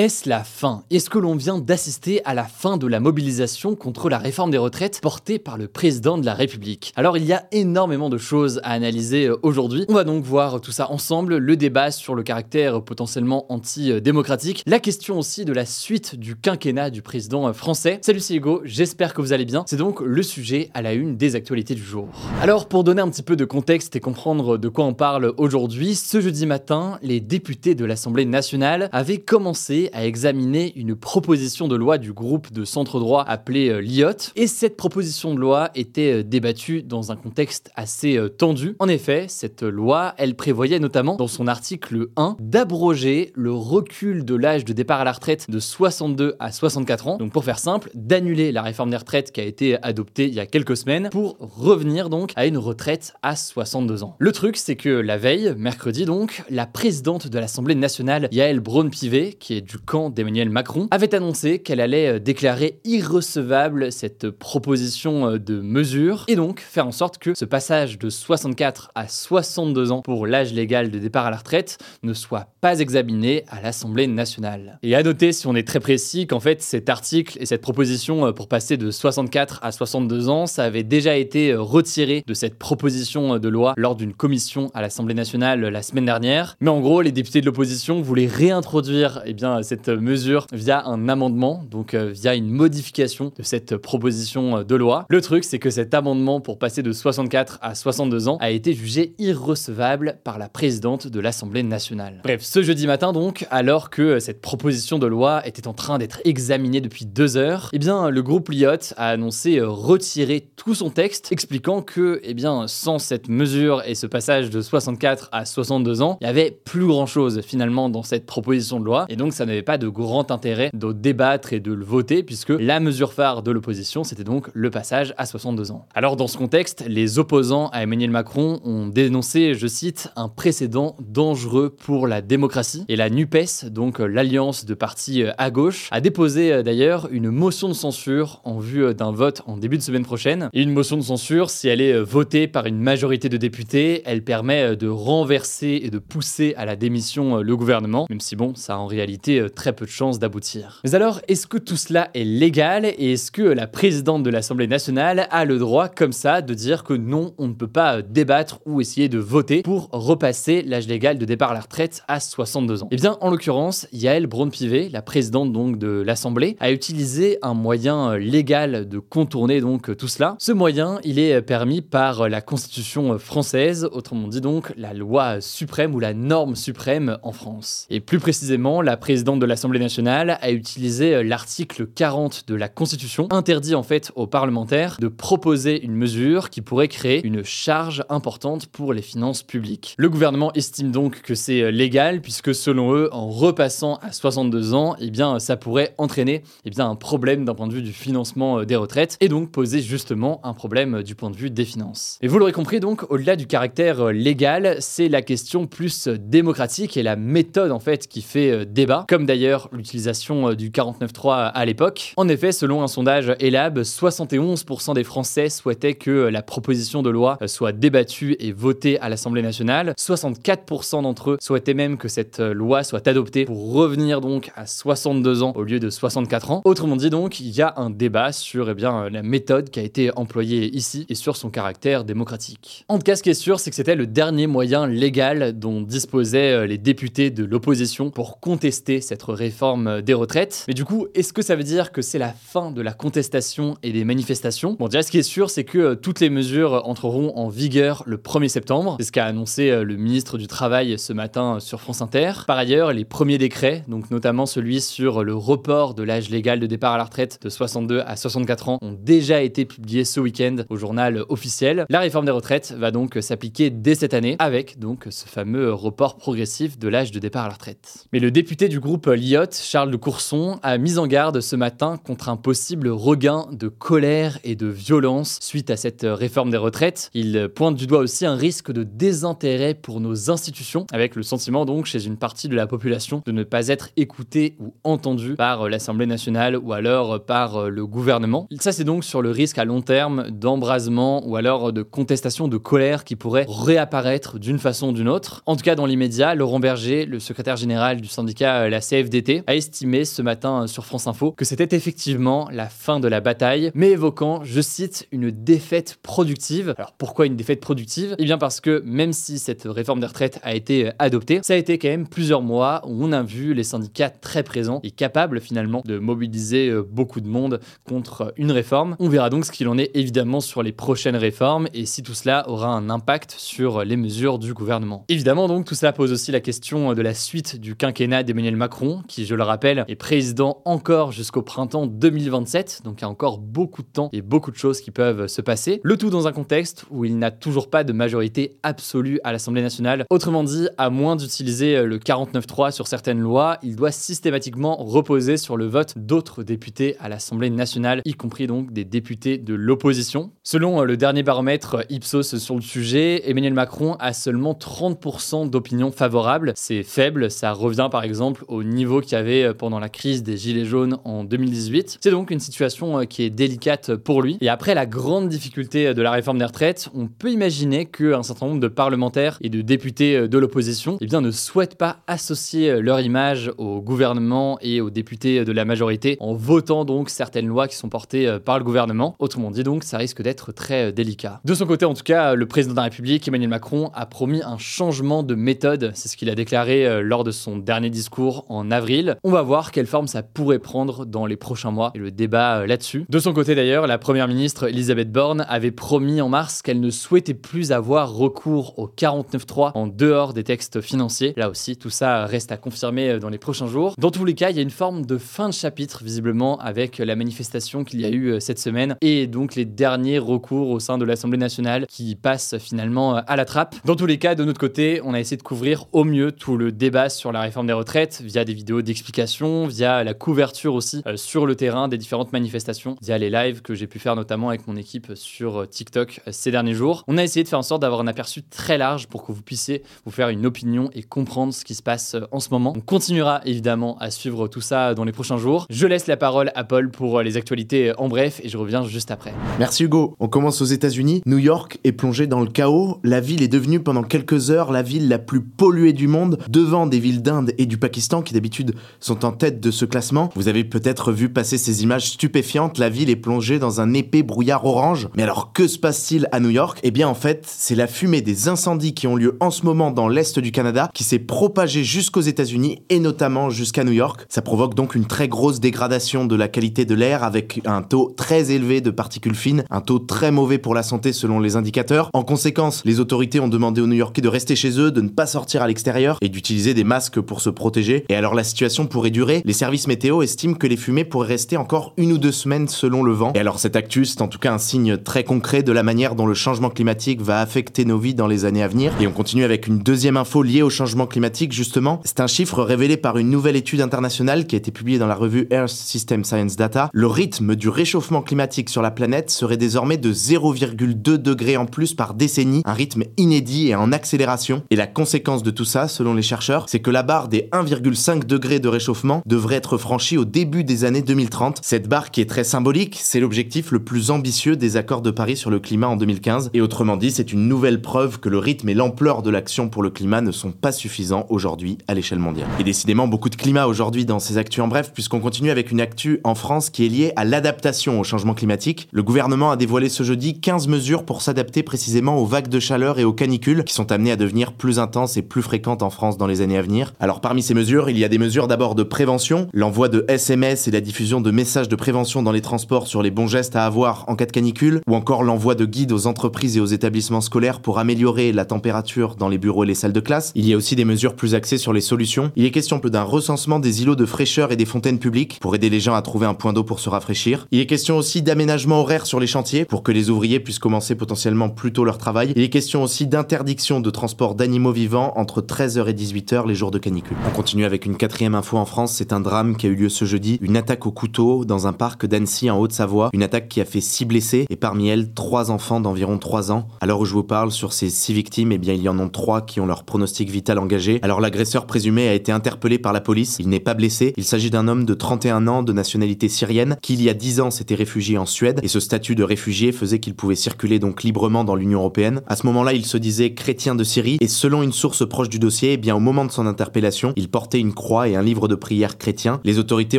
Est-ce la fin? Est-ce que l'on vient d'assister à la fin de la mobilisation contre la réforme des retraites portée par le président de la République? Alors il y a énormément de choses à analyser euh, aujourd'hui. On va donc voir tout ça ensemble, le débat sur le caractère potentiellement anti-démocratique, la question aussi de la suite du quinquennat du président euh, français. Salut c'est Hugo, j'espère que vous allez bien. C'est donc le sujet à la une des actualités du jour. Alors pour donner un petit peu de contexte et comprendre de quoi on parle aujourd'hui, ce jeudi matin, les députés de l'Assemblée nationale avaient commencé à examiner une proposition de loi du groupe de centre droit appelé euh, l'IOT. Et cette proposition de loi était euh, débattue dans un contexte assez euh, tendu. En effet, cette loi, elle prévoyait notamment dans son article 1 d'abroger le recul de l'âge de départ à la retraite de 62 à 64 ans. Donc pour faire simple, d'annuler la réforme des retraites qui a été adoptée il y a quelques semaines pour revenir donc à une retraite à 62 ans. Le truc, c'est que la veille, mercredi donc, la présidente de l'Assemblée nationale, Yael Braun-Pivet, qui est du camp d'Emmanuel Macron, avait annoncé qu'elle allait euh, déclarer irrecevable cette proposition euh, de mesure et donc faire en sorte que ce passage de 64 à 62 ans pour l'âge légal de départ à la retraite ne soit pas examiné à l'Assemblée nationale. Et à noter, si on est très précis, qu'en fait cet article et cette proposition euh, pour passer de 64 à 62 ans, ça avait déjà été retiré de cette proposition de loi lors d'une commission à l'Assemblée nationale la semaine dernière. Mais en gros, les députés de l'opposition voulaient réintroduire eh bien, cette mesure via un amendement, donc euh, via une modification de cette proposition euh, de loi. Le truc, c'est que cet amendement pour passer de 64 à 62 ans a été jugé irrecevable par la présidente de l'Assemblée nationale. Bref, ce jeudi matin donc, alors que cette proposition de loi était en train d'être examinée depuis deux heures, eh bien, le groupe Lyot a annoncé euh, retirer tout son texte, expliquant que, eh bien, sans cette mesure et ce passage de 64 à 62 ans, il y avait plus grand chose finalement dans cette proposition de loi, et donc ça n'avait pas de grand intérêt de débattre et de le voter, puisque la mesure phare de l'opposition, c'était donc le passage à 62 ans. Alors dans ce contexte, les opposants à Emmanuel Macron ont dénoncé, je cite, un précédent dangereux pour la démocratie. Et la NUPES, donc l'alliance de partis à gauche, a déposé d'ailleurs une motion de censure en vue d'un vote en début de semaine prochaine. Et une motion de censure, si elle est votée par une majorité de députés, elle permet de renverser et de pousser à la démission le gouvernement, même si bon, ça en réalité très peu de chances d'aboutir. Mais alors, est-ce que tout cela est légal et est-ce que la présidente de l'Assemblée nationale a le droit comme ça de dire que non, on ne peut pas débattre ou essayer de voter pour repasser l'âge légal de départ à la retraite à 62 ans? Eh bien, en l'occurrence, Yael Braun-Pivet, la présidente donc de l'Assemblée, a utilisé un moyen légal de contourner donc tout cela. Ce moyen, il est permis par la Constitution française, autrement dit donc la loi suprême ou la norme suprême en France. Et plus précisément, la présidente de l'Assemblée nationale a utilisé euh, l'article 40 de la Constitution, interdit en fait aux parlementaires de proposer une mesure qui pourrait créer une charge importante pour les finances publiques. Le gouvernement estime donc que c'est euh, légal puisque selon eux, en repassant à 62 ans, eh bien ça pourrait entraîner eh bien un problème d'un point de vue du financement euh, des retraites et donc poser justement un problème du point de vue des finances. Et vous l'aurez compris donc, au-delà du caractère légal, c'est la question plus démocratique et la méthode en fait qui fait débat, d'ailleurs l'utilisation euh, du 49.3 à l'époque. En effet, selon un sondage Elab, 71% des Français souhaitaient que la proposition de loi soit débattue et votée à l'Assemblée nationale. 64% d'entre eux souhaitaient même que cette loi soit adoptée pour revenir donc à 62 ans au lieu de 64 ans. Autrement dit donc, il y a un débat sur eh bien, la méthode qui a été employée ici et sur son caractère démocratique. En tout cas, ce qui est sûr, c'est que c'était le dernier moyen légal dont disposaient euh, les députés de l'opposition pour contester cette réforme des retraites. Mais du coup, est-ce que ça veut dire que c'est la fin de la contestation et des manifestations? Bon, déjà, ce qui est sûr, c'est que toutes les mesures entreront en vigueur le 1er septembre. C'est ce qu'a annoncé le ministre du Travail ce matin sur France Inter. Par ailleurs, les premiers décrets, donc notamment celui sur le report de l'âge légal de départ à la retraite de 62 à 64 ans, ont déjà été publiés ce week-end au journal officiel. La réforme des retraites va donc s'appliquer dès cette année, avec donc ce fameux report progressif de l'âge de départ à la retraite. Mais le député du groupe Lyot, Charles de Courson, a mis en garde ce matin contre un possible regain de colère et de violence suite à cette réforme des retraites. Il pointe du doigt aussi un risque de désintérêt pour nos institutions, avec le sentiment donc chez une partie de la population de ne pas être écouté ou entendu par l'Assemblée nationale ou alors par le gouvernement. Ça c'est donc sur le risque à long terme d'embrasement ou alors de contestation de colère qui pourrait réapparaître d'une façon ou d'une autre. En tout cas dans l'immédiat, Laurent Berger, le secrétaire général du syndicat la CFDT, a estimé ce matin sur France Info que c'était effectivement la fin de la bataille, mais évoquant, je cite, une défaite productive. Alors pourquoi une défaite productive? Eh bien parce que même si cette réforme des retraites a été adoptée, ça a été quand même plusieurs mois où on a vu les syndicats très présents et capables finalement de mobiliser euh, beaucoup de monde contre une réforme. On verra donc ce qu'il en est évidemment sur les prochaines réformes et si tout cela aura un impact sur les mesures du gouvernement. Évidemment donc tout cela pose aussi la question de la suite du quinquennat d'Emmanuel Macron qui je le rappelle est président encore jusqu'au printemps 2027 donc il y a encore beaucoup de temps et beaucoup de choses qui peuvent se passer. Le tout dans un contexte où il n'a toujours pas de majorité absolue à l'Assemblée nationale. Autrement dit, à moins d'utiliser le 49.3 sur certaines lois, il doit systématiquement reposer sur le vote d'autres députés à l'Assemblée nationale, y compris donc des députés de l'opposition. Selon le dernier baromètre Ipsos sur le sujet, Emmanuel Macron a seulement 30% d'opinion favorable. C'est faible, ça revient par exemple au niveau qu'il y avait pendant la crise des Gilets jaunes en 2018. C'est donc une situation qui est délicate pour lui. Et après la grande difficulté de la réforme des retraites, on peut imaginer qu'un certain nombre de parlementaires et de députés de l'opposition eh ne souhaitent pas associer leur image au gouvernement et aux députés de la majorité en votant donc certaines lois qui sont portées par le gouvernement. Autrement dit donc, ça risque d'être très délicat. De son côté, en tout cas, le président de la République, Emmanuel Macron, a promis un changement de méthode. C'est ce qu'il a déclaré lors de son dernier discours en avril. On va voir quelle forme ça pourrait prendre dans les prochains mois et le débat là-dessus. De son côté d'ailleurs, la première ministre Elisabeth Borne avait promis en mars qu'elle ne souhaitait plus avoir recours au 49.3 en dehors des textes financiers. Là aussi, tout ça reste à confirmer dans les prochains jours. Dans tous les cas, il y a une forme de fin de chapitre visiblement avec la manifestation qu'il y a eu cette semaine et donc les derniers recours au sein de l'Assemblée nationale qui passent finalement à la trappe. Dans tous les cas, de notre côté, on a essayé de couvrir au mieux tout le débat sur la réforme des retraites via des vidéos d'explication, via la couverture aussi euh, sur le terrain des différentes manifestations, via les lives que j'ai pu faire notamment avec mon équipe sur TikTok euh, ces derniers jours. On a essayé de faire en sorte d'avoir un aperçu très large pour que vous puissiez vous faire une opinion et comprendre ce qui se passe euh, en ce moment. On continuera évidemment à suivre tout ça dans les prochains jours. Je laisse la parole à Paul pour les actualités en bref et je reviens juste après. Merci Hugo. On commence aux États-Unis. New York est plongée dans le chaos. La ville est devenue pendant quelques heures la ville la plus polluée du monde, devant des villes d'Inde et du Pakistan qui d'habitude sont en tête de ce classement. Vous avez peut-être vu passer ces images stupéfiantes. La ville est plongée dans un épais brouillard orange. Mais alors que se passe-t-il à New York? Eh bien en fait, c'est la fumée des incendies qui ont lieu en ce moment dans l'est du Canada qui s'est propagée jusqu'aux États-Unis et notamment jusqu'à New York. Ça provoque donc une très grosse dégradation de la qualité de l'air avec un taux très élevé de particules fines, un taux très mauvais pour la santé selon les indicateurs. En conséquence, les autorités ont demandé aux New-Yorkais de rester chez eux, de ne pas sortir à l'extérieur et d'utiliser des masques pour se protéger. Alors la situation pourrait durer. Les services météo estiment que les fumées pourraient rester encore une ou deux semaines selon le vent. Et alors cette actu, c'est en tout cas un signe très concret de la manière dont le changement climatique va affecter nos vies dans les années à venir. Et on continue avec une deuxième info liée au changement climatique justement. C'est un chiffre révélé par une nouvelle étude internationale qui a été publiée dans la revue Earth System Science Data. Le rythme du réchauffement climatique sur la planète serait désormais de 0,2 degrés en plus par décennie, un rythme inédit et en accélération. Et la conséquence de tout ça, selon les chercheurs, c'est que la barre des 1,5 degrés de réchauffement devrait être franchie au début des années 2030. Cette barre qui est très symbolique, c'est l'objectif le plus ambitieux des accords de Paris sur le climat en 2015. Et autrement dit, c'est une nouvelle preuve que le rythme et l'ampleur de l'action pour le climat ne sont pas suffisants aujourd'hui à l'échelle mondiale. Et décidément, beaucoup de climat aujourd'hui dans ces actus en bref, puisqu'on continue avec une actu en France qui est liée à l'adaptation au changement climatique. Le gouvernement a dévoilé ce jeudi 15 mesures pour s'adapter précisément aux vagues de chaleur et aux canicules qui sont amenées à devenir plus intenses et plus fréquentes en France dans les années à venir. Alors parmi ces mesures, il y a des mesures d'abord de prévention, l'envoi de SMS et la diffusion de messages de prévention dans les transports sur les bons gestes à avoir en cas de canicule, ou encore l'envoi de guides aux entreprises et aux établissements scolaires pour améliorer la température dans les bureaux et les salles de classe. Il y a aussi des mesures plus axées sur les solutions. Il est question d'un recensement des îlots de fraîcheur et des fontaines publiques pour aider les gens à trouver un point d'eau pour se rafraîchir. Il est question aussi d'aménagement horaire sur les chantiers pour que les ouvriers puissent commencer potentiellement plus tôt leur travail. Il est question aussi d'interdiction de transport d'animaux vivants entre 13h et 18h les jours de canicule. On continue avec une quatrième info en France. C'est un drame qui a eu lieu ce jeudi. Une attaque au couteau dans un parc d'Annecy en Haute-Savoie. Une attaque qui a fait six blessés et parmi elles trois enfants d'environ 3 ans. À l'heure où je vous parle, sur ces six victimes, eh bien il y en a trois qui ont leur pronostic vital engagé. Alors l'agresseur présumé a été interpellé par la police. Il n'est pas blessé. Il s'agit d'un homme de 31 ans de nationalité syrienne qui il y a 10 ans s'était réfugié en Suède et ce statut de réfugié faisait qu'il pouvait circuler donc librement dans l'Union européenne. À ce moment-là, il se disait chrétien de Syrie et selon une source proche du dossier, eh bien au moment de son interpellation, il portait une croix et un livre de prière chrétien. Les autorités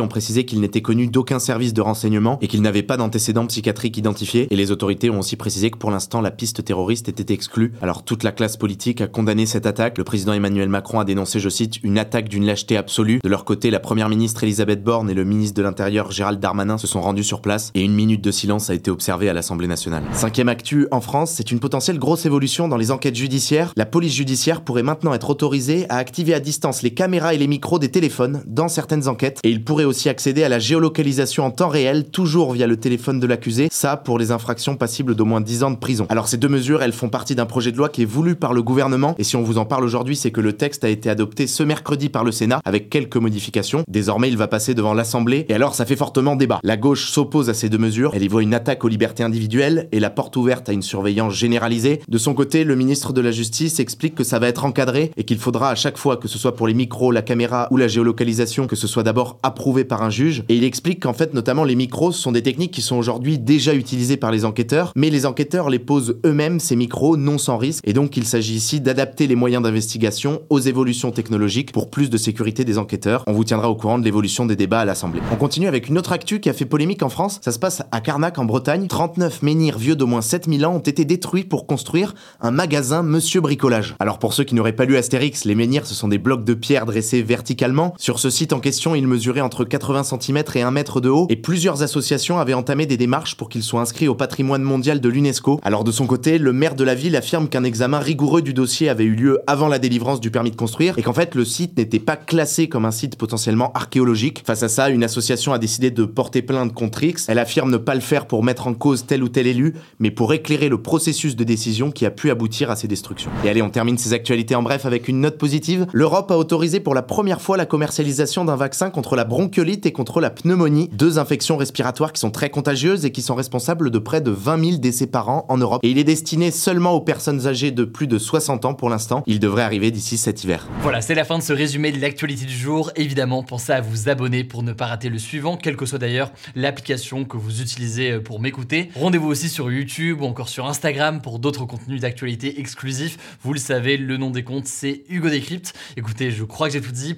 ont précisé qu'il n'était connu d'aucun service de renseignement et qu'il n'avait pas d'antécédents psychiatriques identifiés et les autorités ont aussi précisé que pour l'instant la piste terroriste était exclue. Alors toute la classe politique a condamné cette attaque. Le président Emmanuel Macron a dénoncé, je cite, une attaque d'une lâcheté absolue. De leur côté, la première ministre Elisabeth Borne et le ministre de l'Intérieur Gérald Darmanin se sont rendus sur place et une minute de silence a été observée à l'Assemblée nationale. Cinquième actu en France, c'est une potentielle grosse évolution dans les enquêtes judiciaires. La police judiciaire pourrait maintenant être autorisée à activer à distance les caméras et les micros des téléphones dans certaines enquêtes et il pourrait aussi accéder à la géolocalisation en temps réel, toujours via le téléphone de l'accusé, ça pour les infractions passibles d'au moins 10 ans de prison. Alors ces deux mesures, elles font partie d'un projet de loi qui est voulu par le gouvernement et si on vous en parle aujourd'hui, c'est que le texte a été adopté ce mercredi par le Sénat avec quelques modifications. Désormais, il va passer devant l'Assemblée et alors ça fait fortement débat. La gauche s'oppose à ces deux mesures, elle y voit une attaque aux libertés individuelles et la porte ouverte à une surveillance généralisée. De son côté, le ministre de la Justice explique que ça va être encadré et qu'il faudra à chaque fois que ce soit pour les micros, la caméra ou la géolocalisation, que ce soit d'abord approuvé par un juge. Et il explique qu'en fait, notamment les micros, sont des techniques qui sont aujourd'hui déjà utilisées par les enquêteurs, mais les enquêteurs les posent eux-mêmes, ces micros, non sans risque. Et donc, il s'agit ici d'adapter les moyens d'investigation aux évolutions technologiques pour plus de sécurité des enquêteurs. On vous tiendra au courant de l'évolution des débats à l'Assemblée. On continue avec une autre actu qui a fait polémique en France. Ça se passe à Carnac en Bretagne. 39 menhirs vieux d'au moins 7000 ans ont été détruits pour construire un magasin Monsieur Bricolage. Alors pour ceux qui n'auraient pas lu Astérix, les menhirs ce sont des blocs de pierre dressés verticalement. Sur ce site en question, ils mesuraient entre 80 cm et 1 mètre de haut et plusieurs associations avaient entamé des démarches pour qu'ils soient inscrits au patrimoine mondial de l'UNESCO. Alors de son côté, le maire de la ville affirme qu'un examen rigoureux du dossier avait eu lieu avant la délivrance du permis de construire et qu'en fait le site n'était pas classé comme un site potentiellement archéologique. Face à ça, une association a décidé de porter plainte contre X. Elle affirme ne pas le faire pour mettre en cause tel ou tel élu, mais pour éclairer le processus de décision qui a pu aboutir à ces destructions. Et allez, on termine ces actualités en bref avec une note positive. L'Europe a autorisé pour la première fois la commercialisation d'un vaccin contre la bronchiolite et contre la pneumonie, deux infections respiratoires qui sont très contagieuses et qui sont responsables de près de 20 000 décès par an en Europe. Et il est destiné seulement aux personnes âgées de plus de 60 ans pour l'instant. Il devrait arriver d'ici cet hiver. Voilà, c'est la fin de ce résumé de l'actualité du jour. Évidemment, pensez à vous abonner pour ne pas rater le suivant, quelle que soit d'ailleurs l'application que vous utilisez pour m'écouter. Rendez-vous aussi sur YouTube ou encore sur Instagram pour d'autres contenus d'actualité exclusifs. Vous le savez, le nom des comptes, c'est Hugo Décrypte. Écoutez, je crois que j'ai tout dit.